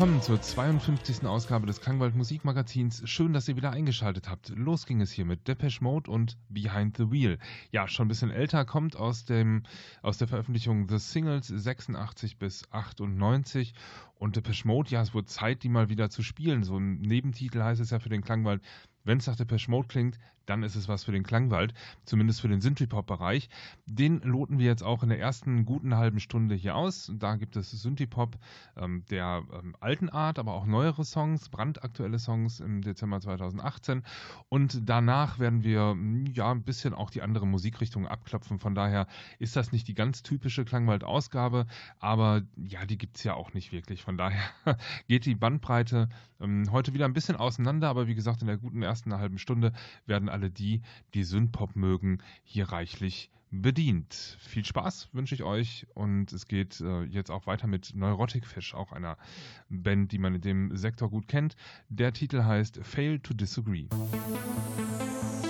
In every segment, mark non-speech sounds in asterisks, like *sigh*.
Willkommen zur 52. Ausgabe des Klangwald Musikmagazins. Schön, dass ihr wieder eingeschaltet habt. Los ging es hier mit Depeche Mode und Behind the Wheel. Ja, schon ein bisschen älter, kommt aus, dem, aus der Veröffentlichung The Singles 86 bis 98. Und Depeche Mode, ja, es wurde Zeit, die mal wieder zu spielen. So ein Nebentitel heißt es ja für den Klangwald. Wenn es nach Depeche Mode klingt, dann ist es was für den Klangwald, zumindest für den Synthie-Pop-Bereich. Den loten wir jetzt auch in der ersten guten halben Stunde hier aus. Da gibt es Synthie-Pop ähm, der ähm, alten Art, aber auch neuere Songs, brandaktuelle Songs im Dezember 2018. Und danach werden wir hm, ja ein bisschen auch die andere Musikrichtung abklopfen. Von daher ist das nicht die ganz typische Klangwald-Ausgabe, aber ja, die gibt es ja auch nicht wirklich. Von daher *laughs* geht die Bandbreite ähm, heute wieder ein bisschen auseinander, aber wie gesagt, in der guten ersten halben Stunde werden alle alle die, die Synthpop mögen, hier reichlich bedient. Viel Spaß wünsche ich euch und es geht äh, jetzt auch weiter mit Neurotic Fish, auch einer Band, die man in dem Sektor gut kennt. Der Titel heißt Fail to Disagree. You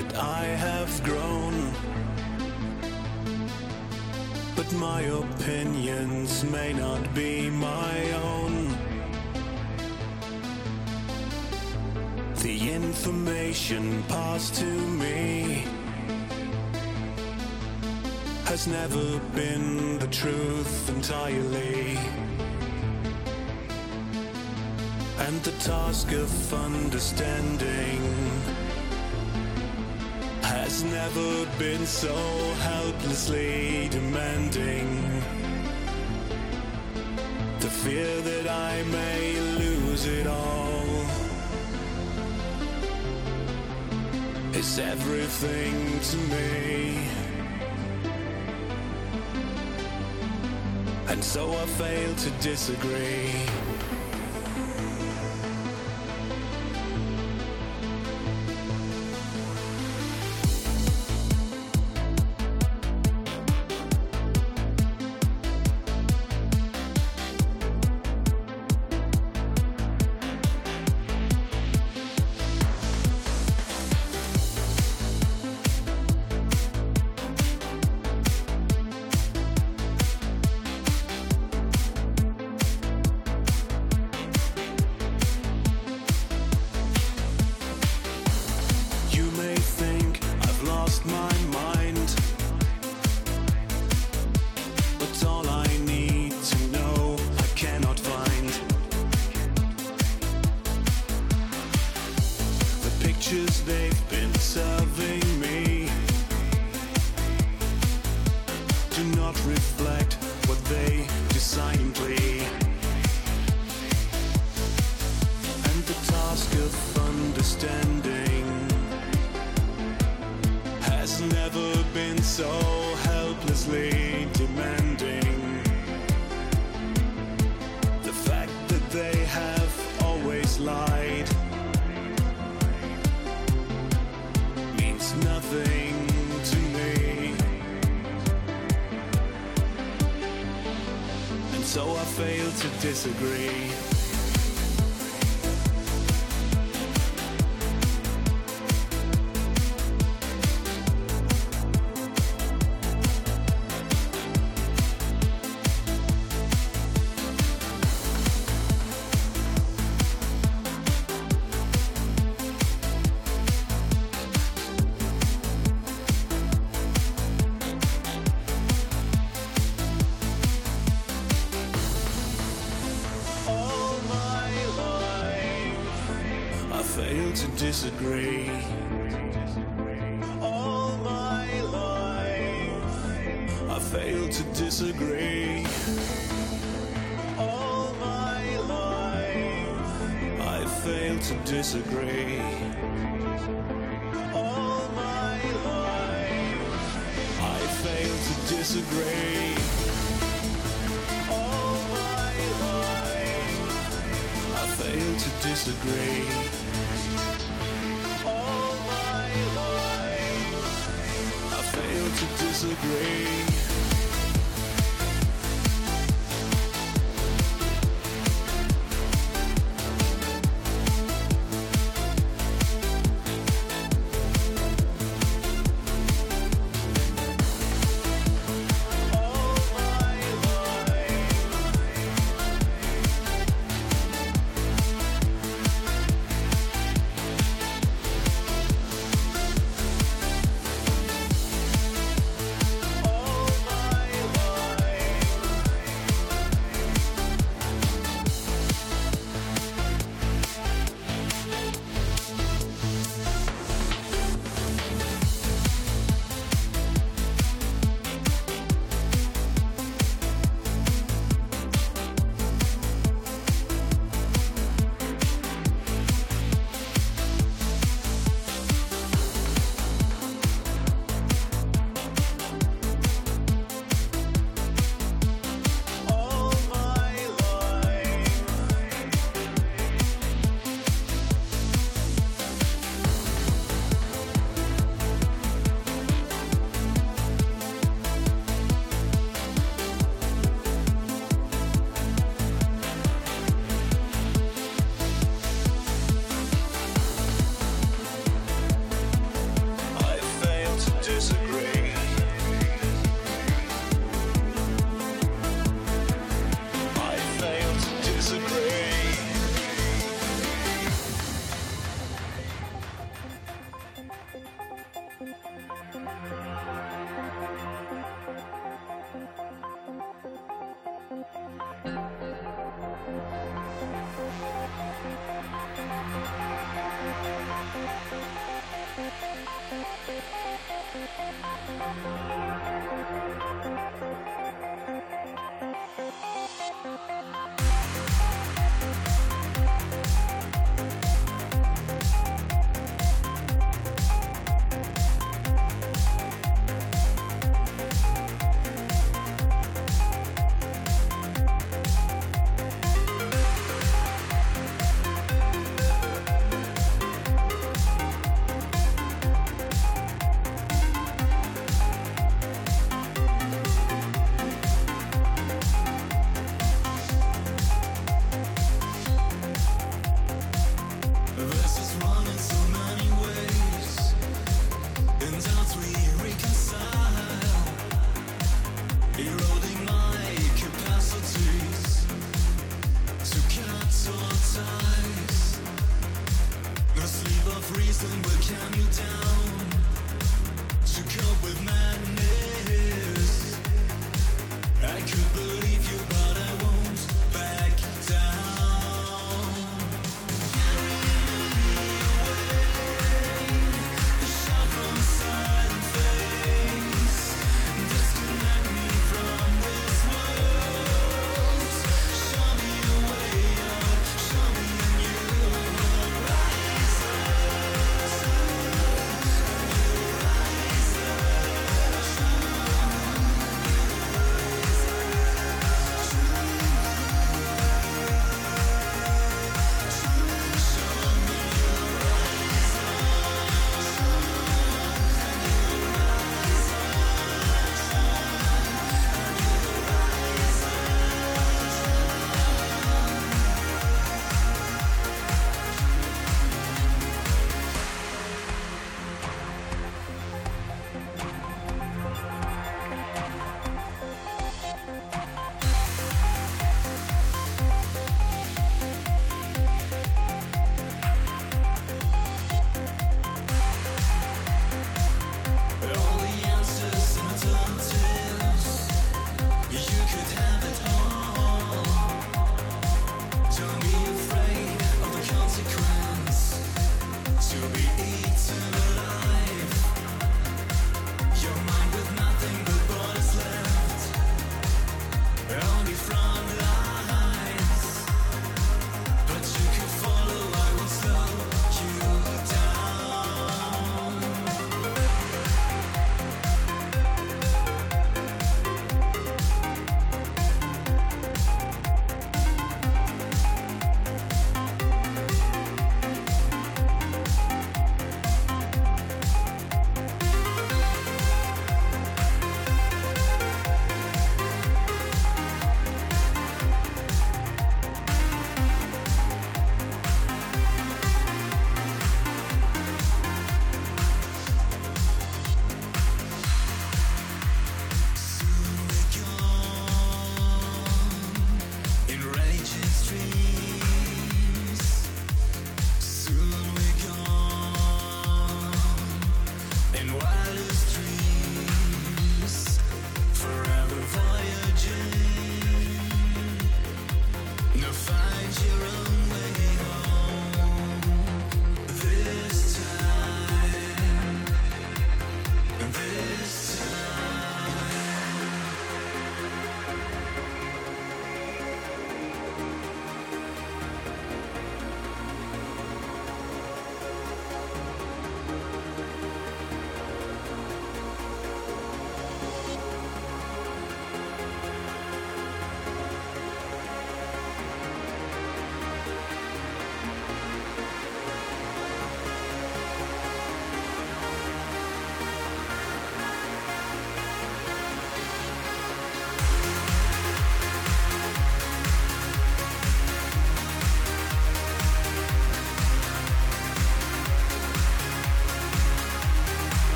that I have grown, but my opinions may not be my own. The information passed to me has never been the truth entirely. And the task of understanding never been so helplessly demanding. The fear that I may lose it all is everything to me. And so I fail to disagree. So helplessly demanding. The fact that they have always lied means nothing to me. And so I fail to disagree.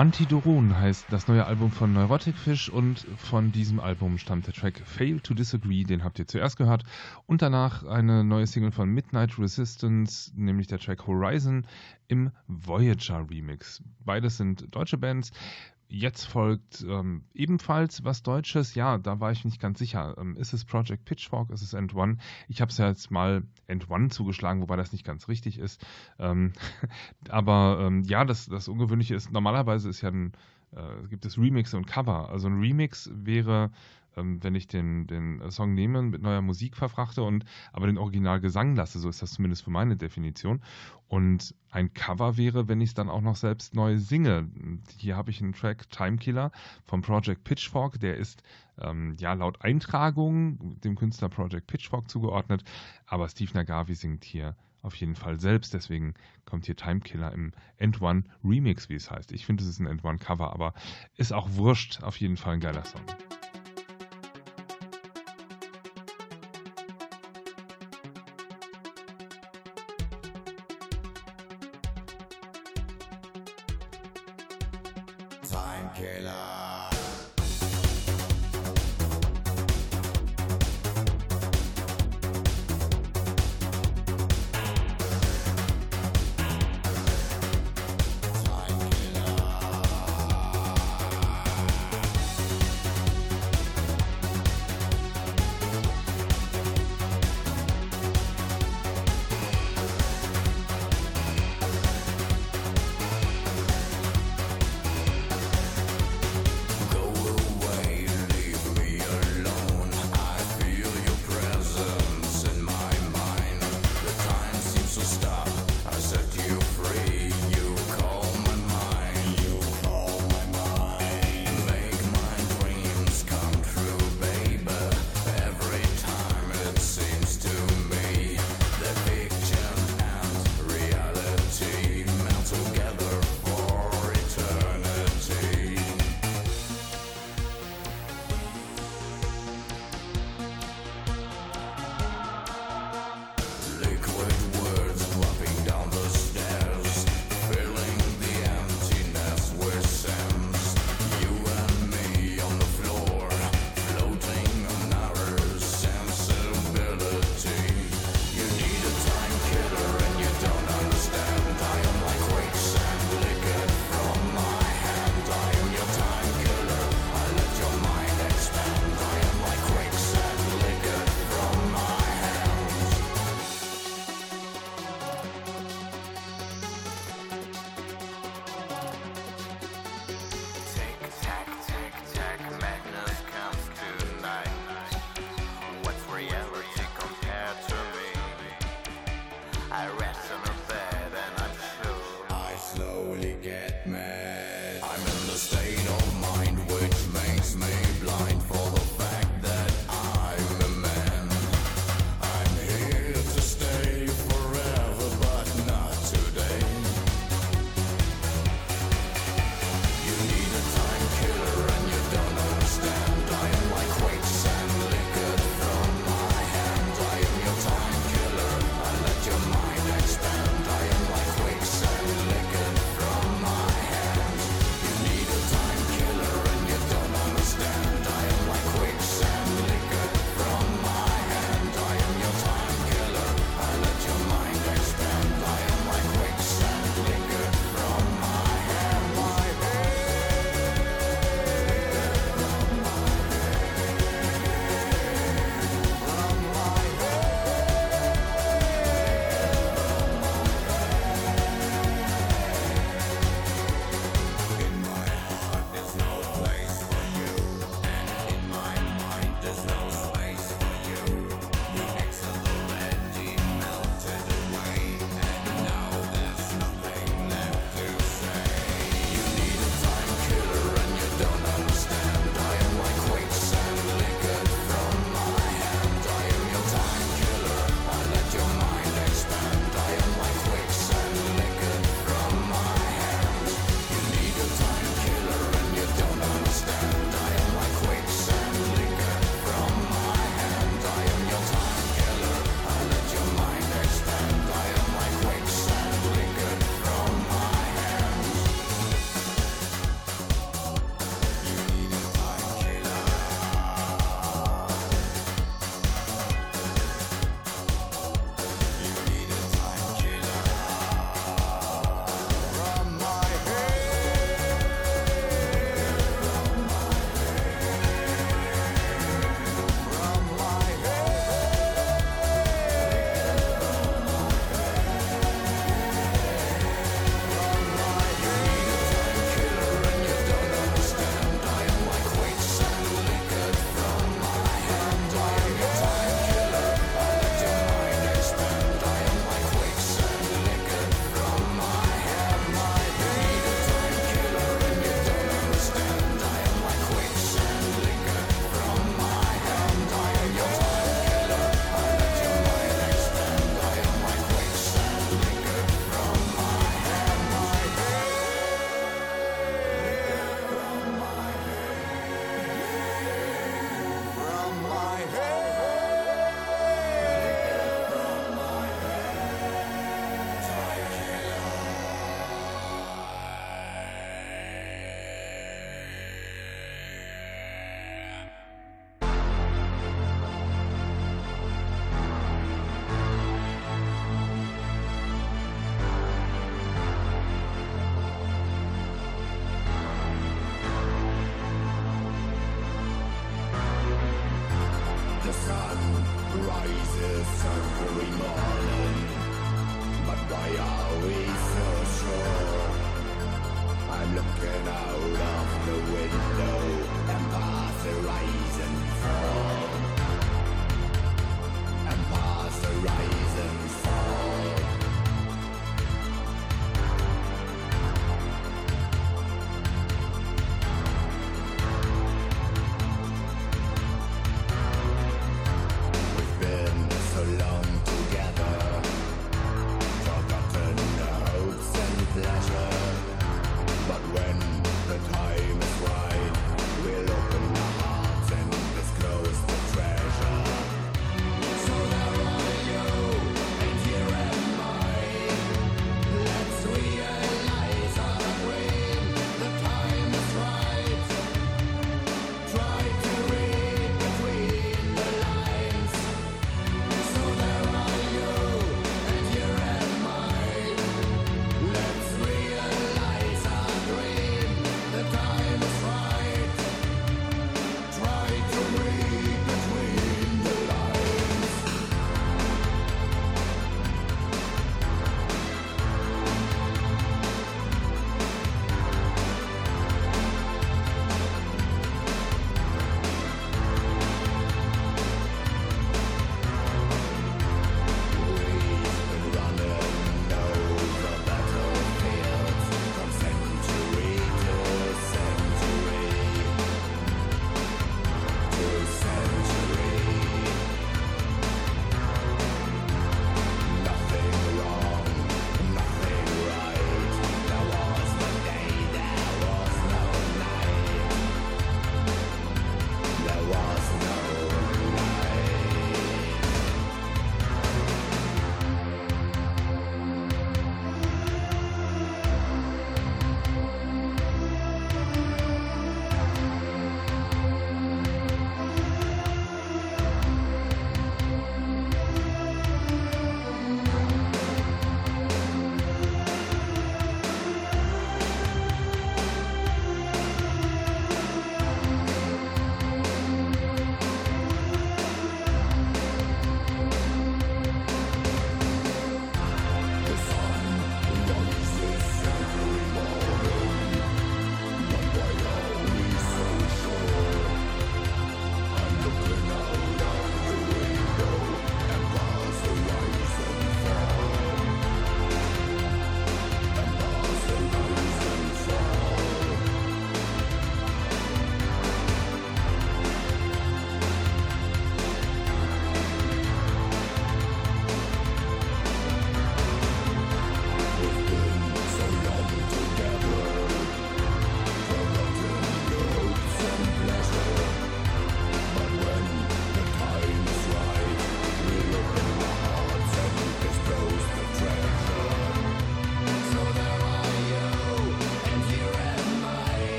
Antidoron heißt das neue Album von Neurotic Fish und von diesem Album stammt der Track Fail to Disagree, den habt ihr zuerst gehört. Und danach eine neue Single von Midnight Resistance, nämlich der Track Horizon im Voyager Remix. Beides sind deutsche Bands. Jetzt folgt ähm, ebenfalls was Deutsches. Ja, da war ich nicht ganz sicher. Ähm, ist es Project Pitchfork? Ist es End One? Ich habe es ja jetzt mal End One zugeschlagen, wobei das nicht ganz richtig ist. Ähm, *laughs* aber ähm, ja, das, das Ungewöhnliche ist, normalerweise ist ja ein, äh, gibt es Remix und Cover. Also ein Remix wäre ähm, wenn ich den, den Song nehme, mit neuer Musik verfrachte und aber den Originalgesang lasse, so ist das zumindest für meine Definition. Und ein Cover wäre, wenn ich es dann auch noch selbst neu singe. Hier habe ich einen Track Time Killer vom Project Pitchfork, der ist ähm, ja laut Eintragung dem Künstler Project Pitchfork zugeordnet, aber Steve Nagavi singt hier auf jeden Fall selbst. Deswegen kommt hier Time Killer im End One Remix, wie es heißt. Ich finde, es ist ein End One Cover, aber ist auch wurscht. Auf jeden Fall ein geiler Song. ok 啦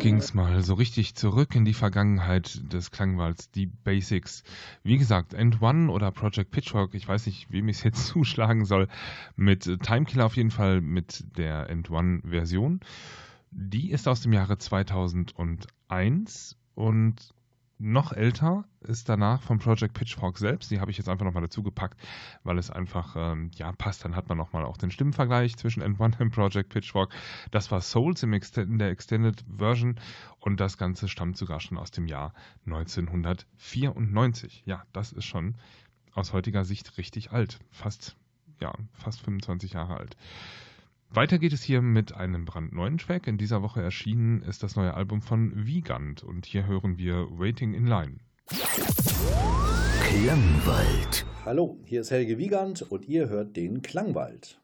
Ging es mal so richtig zurück in die Vergangenheit des Klangwalds, die Basics. Wie gesagt, End One oder Project Pitchfork, ich weiß nicht, wem ich es jetzt *laughs* zuschlagen soll, mit Timekiller auf jeden Fall mit der End One Version. Die ist aus dem Jahre 2001 und noch älter ist danach von Project Pitchfork selbst. Die habe ich jetzt einfach nochmal dazu gepackt, weil es einfach ähm, ja passt. Dann hat man nochmal auch den Stimmenvergleich zwischen N1 und Project Pitchfork. Das war Souls im Extend in der Extended Version und das Ganze stammt sogar schon aus dem Jahr 1994. Ja, das ist schon aus heutiger Sicht richtig alt. Fast, ja, fast 25 Jahre alt. Weiter geht es hier mit einem brandneuen Track. In dieser Woche erschienen ist das neue Album von Wiegand und hier hören wir Waiting in Line. Klangwald. Hallo, hier ist Helge Wiegand und ihr hört den Klangwald.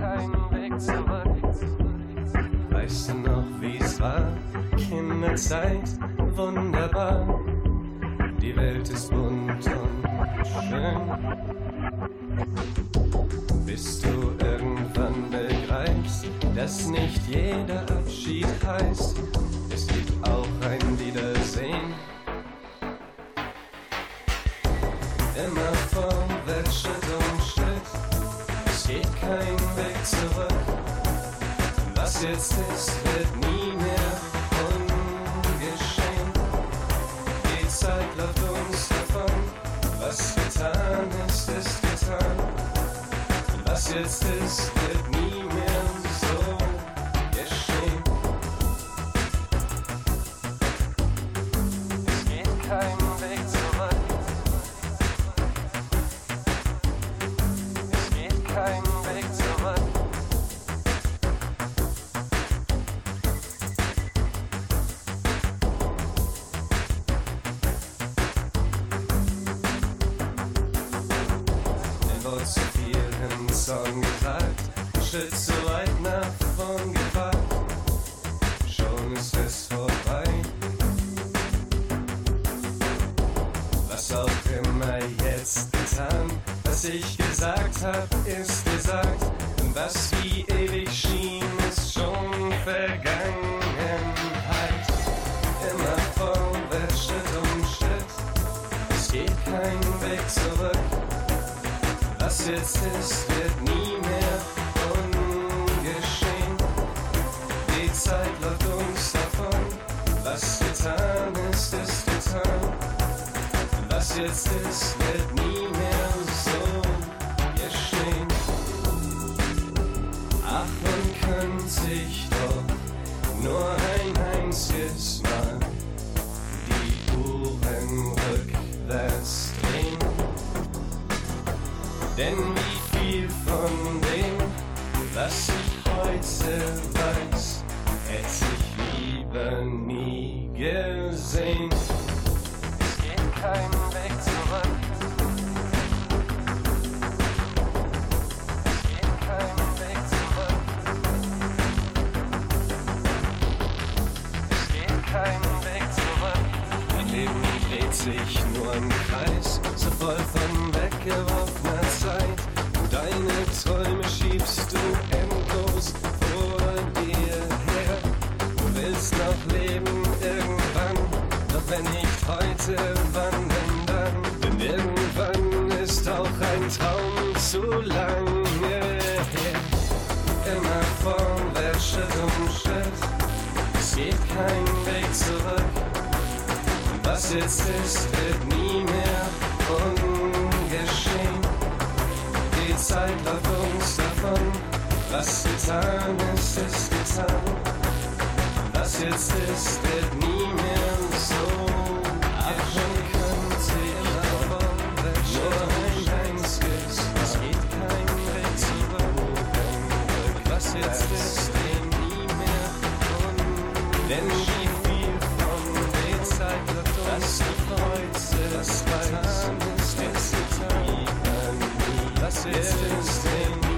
keinen Weg zurück. Weißt du noch, wie es war? Kinderzeit, wunderbar. Die Welt ist bunt und schön. Bis du irgendwann begreifst, dass nicht jeder Abschied heißt, zurück. Was jetzt ist, wird nie mehr ungeschehen. Die Zeit läuft uns davon. Was getan ist, ist getan. Was jetzt ist, wird nie getan ist, ist getan. Was jetzt ist, wird nie mehr so geschehen. Ach, man kann sich doch nur ein einziges Mal die Uhren rückwärts drehen. Denn wie viel von dem, was ich heute sich nur im Kreis, so voll von weggeworfener Zeit. Und deine Träume schiebst du endlos vor dir her. Du willst noch leben irgendwann, doch wenn nicht heute, wann denn dann? Denn irgendwann ist auch ein Traum zu lange her. Immer vorwärts, Schritt um Schritt. Es geht kein Weg zurück. Was jetzt ist, wird nie mehr ungeschehen. Die Zeit läuft uns davon. Was getan ist, ist getan. Was jetzt ist, wird nie mehr so. Ach, man könnte Was jetzt ist,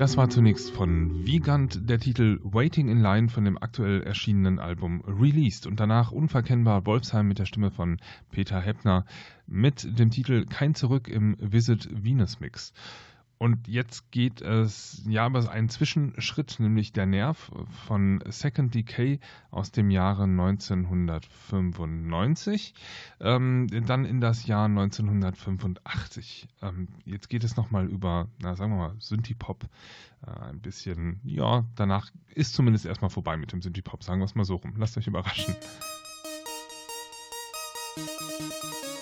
Das war zunächst von Wiegand der Titel Waiting in Line von dem aktuell erschienenen Album Released und danach unverkennbar Wolfsheim mit der Stimme von Peter Heppner mit dem Titel Kein Zurück im Visit Venus Mix. Und jetzt geht es ja über einen Zwischenschritt, nämlich der Nerv von Second Decay aus dem Jahre 1995, ähm, dann in das Jahr 1985. Ähm, jetzt geht es nochmal über, na sagen wir mal, Synthie-Pop. Äh, ein bisschen, ja, danach ist zumindest erstmal vorbei mit dem Synthie-Pop, sagen wir es mal so rum. Lasst euch überraschen. das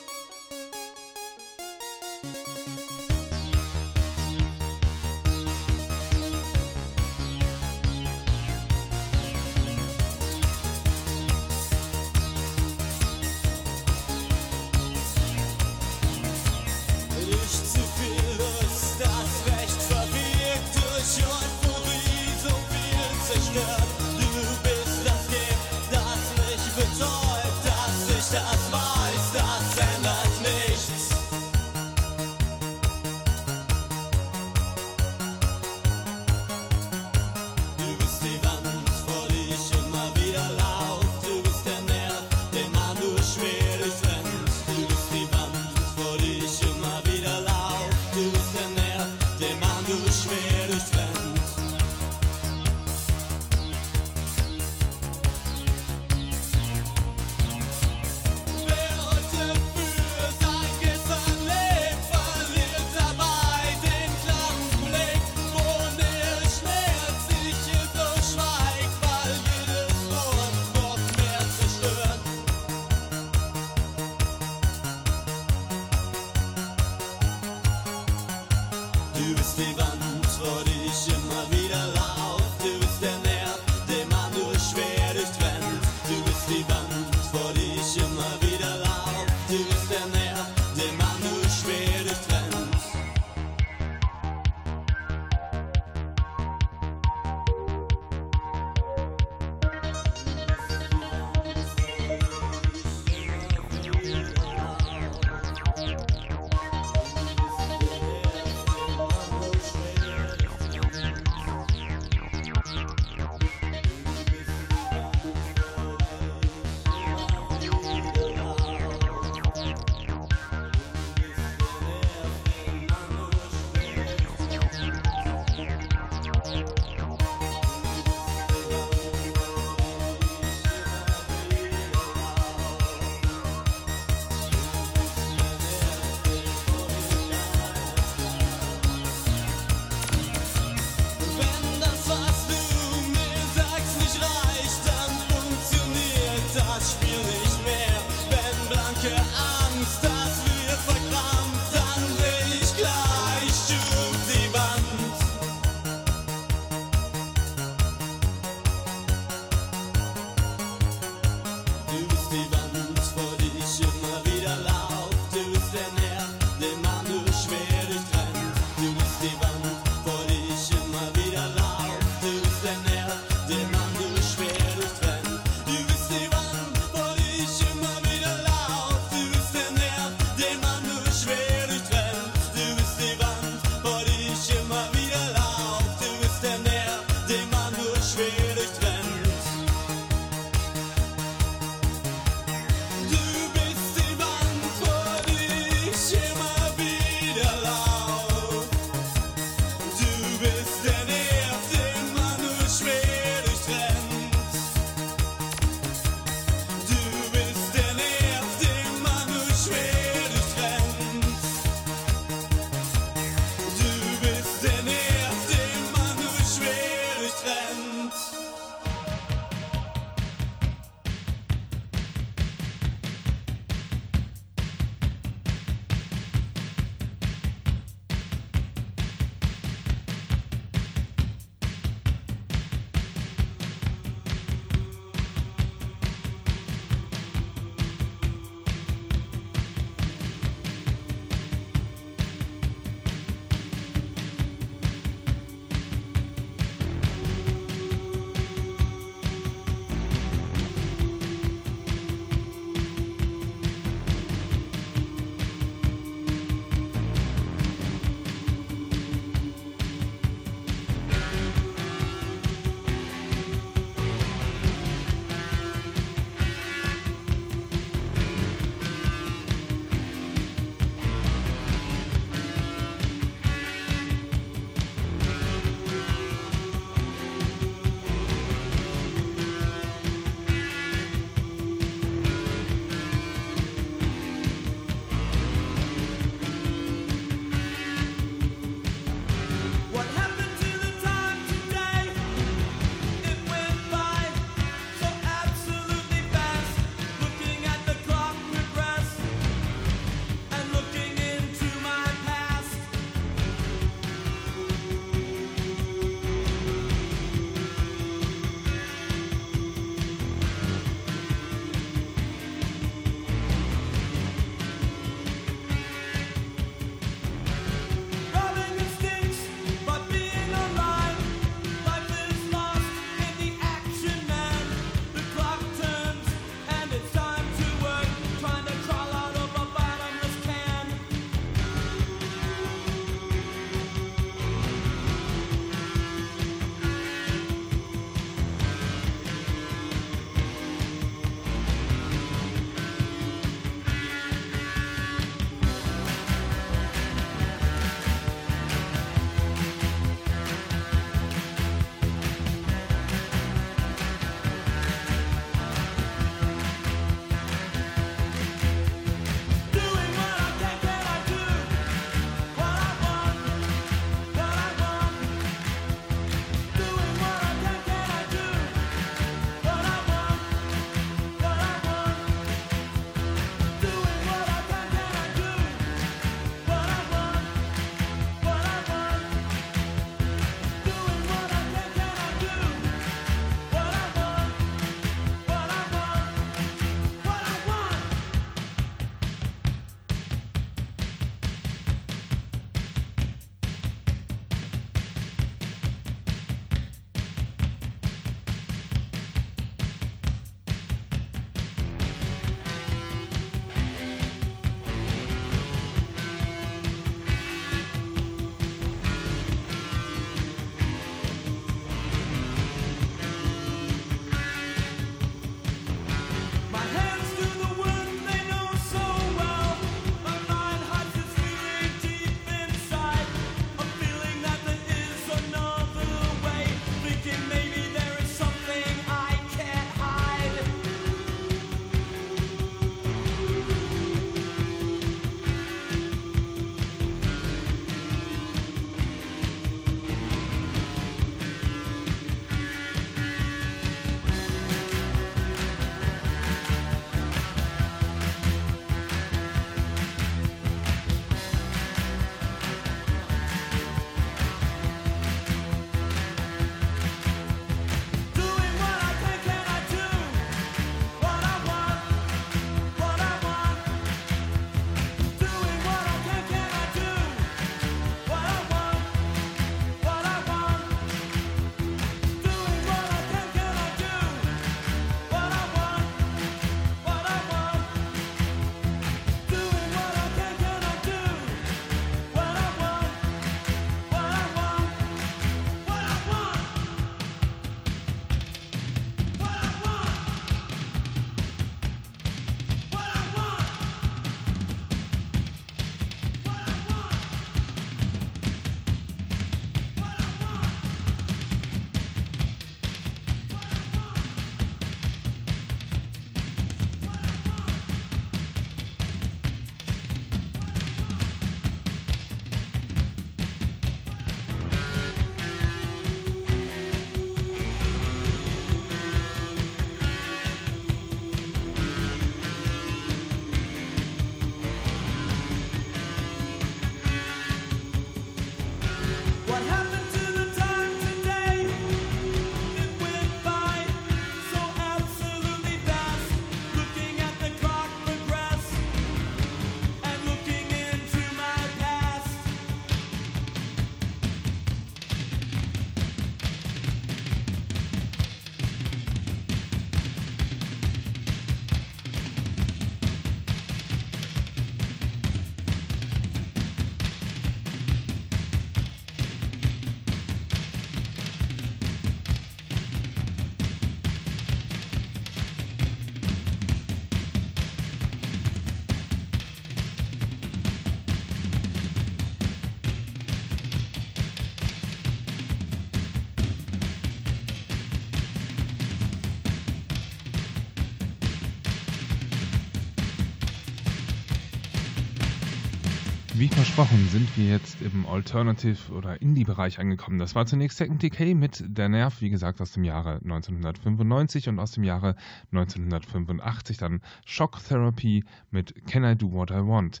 versprochen sind wir jetzt im Alternative- oder Indie-Bereich angekommen. Das war zunächst Second Decay mit Der Nerv, wie gesagt, aus dem Jahre 1995 und aus dem Jahre 1985 dann Shock Therapy mit Can I Do What I Want.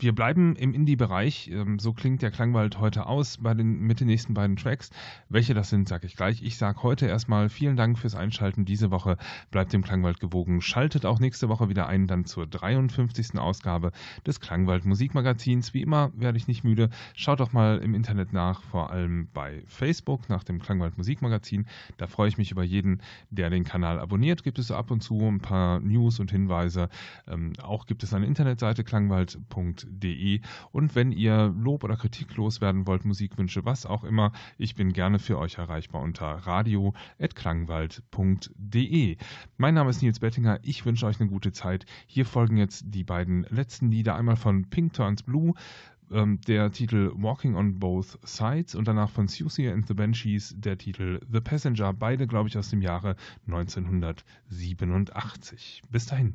Wir bleiben im Indie-Bereich. Ähm, so klingt der Klangwald heute aus bei den, mit den nächsten beiden Tracks. Welche das sind, sage ich gleich. Ich sage heute erstmal vielen Dank fürs Einschalten diese Woche. Bleibt dem Klangwald gewogen. Schaltet auch nächste Woche wieder ein, dann zur 53. Ausgabe des Klangwald Musikmagazins. Wie immer werde ich nicht müde. Schaut doch mal im Internet nach, vor allem bei Facebook nach dem Klangwald Musikmagazin. Da freue ich mich über jeden, der den Kanal abonniert. Gibt es ab und zu ein paar News und Hinweise. Ähm, auch gibt es eine Internetseite klangwald.de klangwald.de. Und wenn ihr Lob oder Kritik loswerden wollt, Musikwünsche, was auch immer, ich bin gerne für euch erreichbar unter radio.klangwald.de. Mein Name ist Nils Bettinger, ich wünsche euch eine gute Zeit. Hier folgen jetzt die beiden letzten Lieder, einmal von Pink Turns Blue, ähm, der Titel Walking on Both Sides und danach von Susie and the Banshees der Titel The Passenger, beide glaube ich aus dem Jahre 1987. Bis dahin.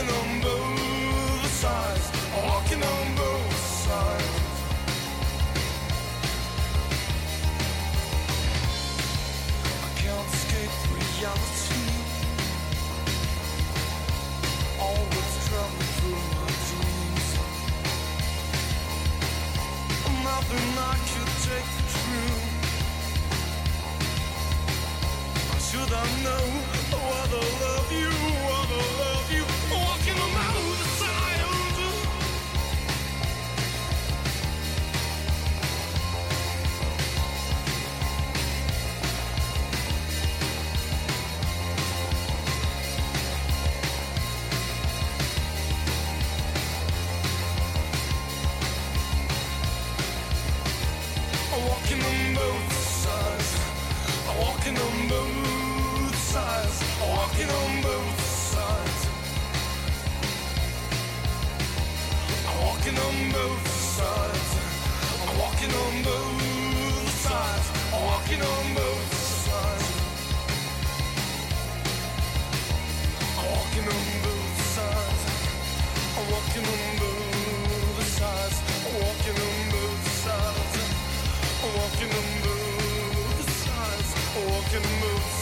walking on both sides, I'm walking on both sides. I can't escape reality. Always that's traveling through my dreams. Nothing I could take true. Should I know whether love you? walking on both sides. I'm walking on both sides. I'm walking on both sides. I'm walking on both sides. I'm walking on both sides.